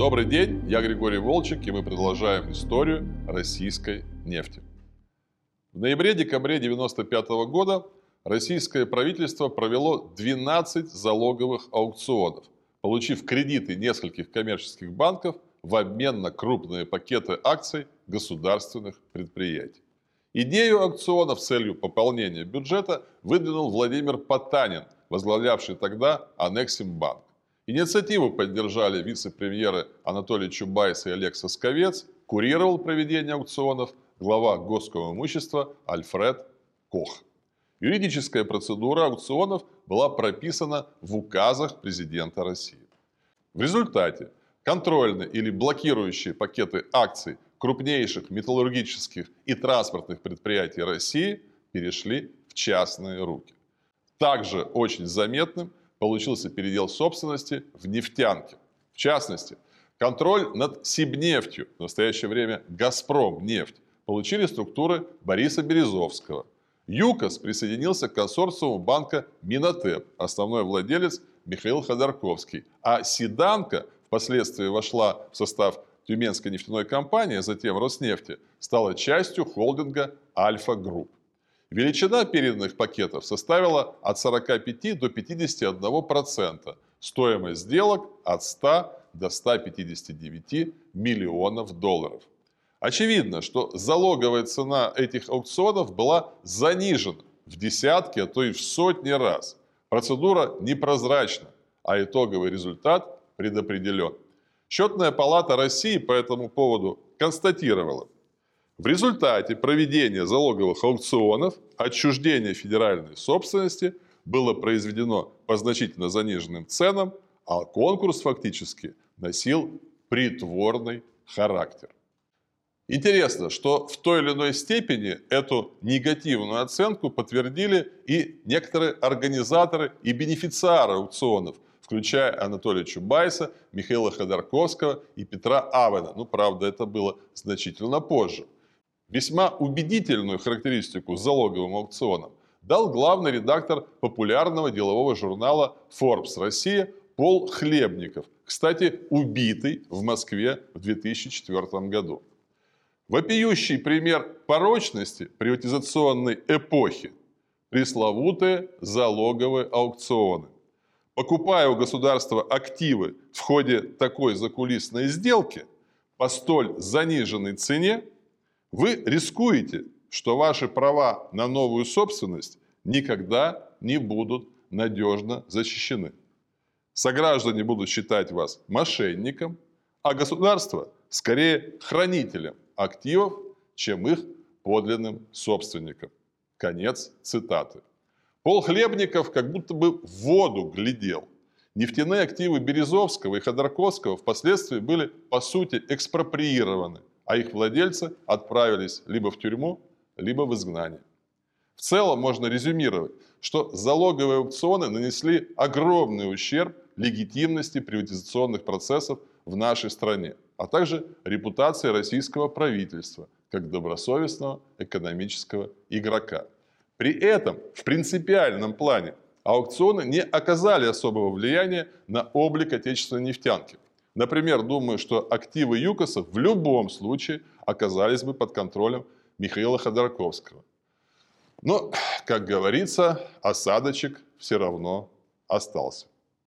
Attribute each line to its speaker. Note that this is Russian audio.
Speaker 1: Добрый день, я Григорий Волчек, и мы продолжаем историю российской нефти. В ноябре-декабре 1995 года российское правительство провело 12 залоговых аукционов, получив кредиты нескольких коммерческих банков в обмен на крупные пакеты акций государственных предприятий. Идею аукциона с целью пополнения бюджета выдвинул Владимир Потанин, возглавлявший тогда Анексимбанк. Инициативу поддержали вице-премьеры Анатолий Чубайс и Олег Сосковец, курировал проведение аукционов глава Госского имущества Альфред Кох. Юридическая процедура аукционов была прописана в указах президента России. В результате контрольные или блокирующие пакеты акций крупнейших металлургических и транспортных предприятий России перешли в частные руки. Также очень заметным получился передел собственности в нефтянке. В частности, контроль над Сибнефтью, в настоящее время Газпром нефть, получили структуры Бориса Березовского. ЮКОС присоединился к консорциуму банка Менатеп, основной владелец Михаил Ходорковский. А Сиданка впоследствии вошла в состав Тюменской нефтяной компании, а затем Роснефти, стала частью холдинга Альфа Групп. Величина переданных пакетов составила от 45 до 51 процента, стоимость сделок от 100 до 159 миллионов долларов. Очевидно, что залоговая цена этих аукционов была занижена в десятки, а то и в сотни раз. Процедура непрозрачна, а итоговый результат предопределен. Счетная палата России по этому поводу констатировала – в результате проведения залоговых аукционов отчуждение федеральной собственности было произведено по значительно заниженным ценам, а конкурс фактически носил притворный характер. Интересно, что в той или иной степени эту негативную оценку подтвердили и некоторые организаторы и бенефициары аукционов, включая Анатолия Чубайса, Михаила Ходорковского и Петра Авена. Ну, правда, это было значительно позже. Весьма убедительную характеристику залоговым аукционам дал главный редактор популярного делового журнала Forbes Россия Пол Хлебников, кстати, убитый в Москве в 2004 году. Вопиющий пример порочности приватизационной эпохи – пресловутые залоговые аукционы. Покупая у государства активы в ходе такой закулисной сделки по столь заниженной цене, вы рискуете, что ваши права на новую собственность никогда не будут надежно защищены. Сограждане будут считать вас мошенником, а государство скорее хранителем активов, чем их подлинным собственником. Конец цитаты. Пол Хлебников как будто бы в воду глядел. Нефтяные активы Березовского и Ходорковского впоследствии были, по сути, экспроприированы а их владельцы отправились либо в тюрьму, либо в изгнание. В целом можно резюмировать, что залоговые аукционы нанесли огромный ущерб легитимности приватизационных процессов в нашей стране, а также репутации российского правительства как добросовестного экономического игрока. При этом в принципиальном плане аукционы не оказали особого влияния на облик отечественной нефтянки – Например, думаю, что активы ЮКОСа в любом случае оказались бы под контролем Михаила Ходорковского. Но, как говорится, осадочек все равно остался.